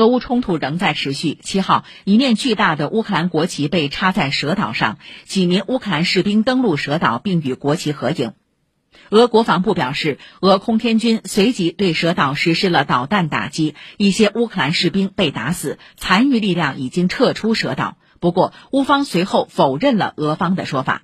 俄乌冲突仍在持续。七号一面巨大的乌克兰国旗被插在蛇岛上几名乌克兰士兵登陆蛇岛并与国旗合影。俄国防部表示俄空天军随即对蛇岛实施了导弹打击一些乌克兰士兵被打死残余力量已经撤出蛇岛。不过乌方随后否认了俄方的说法。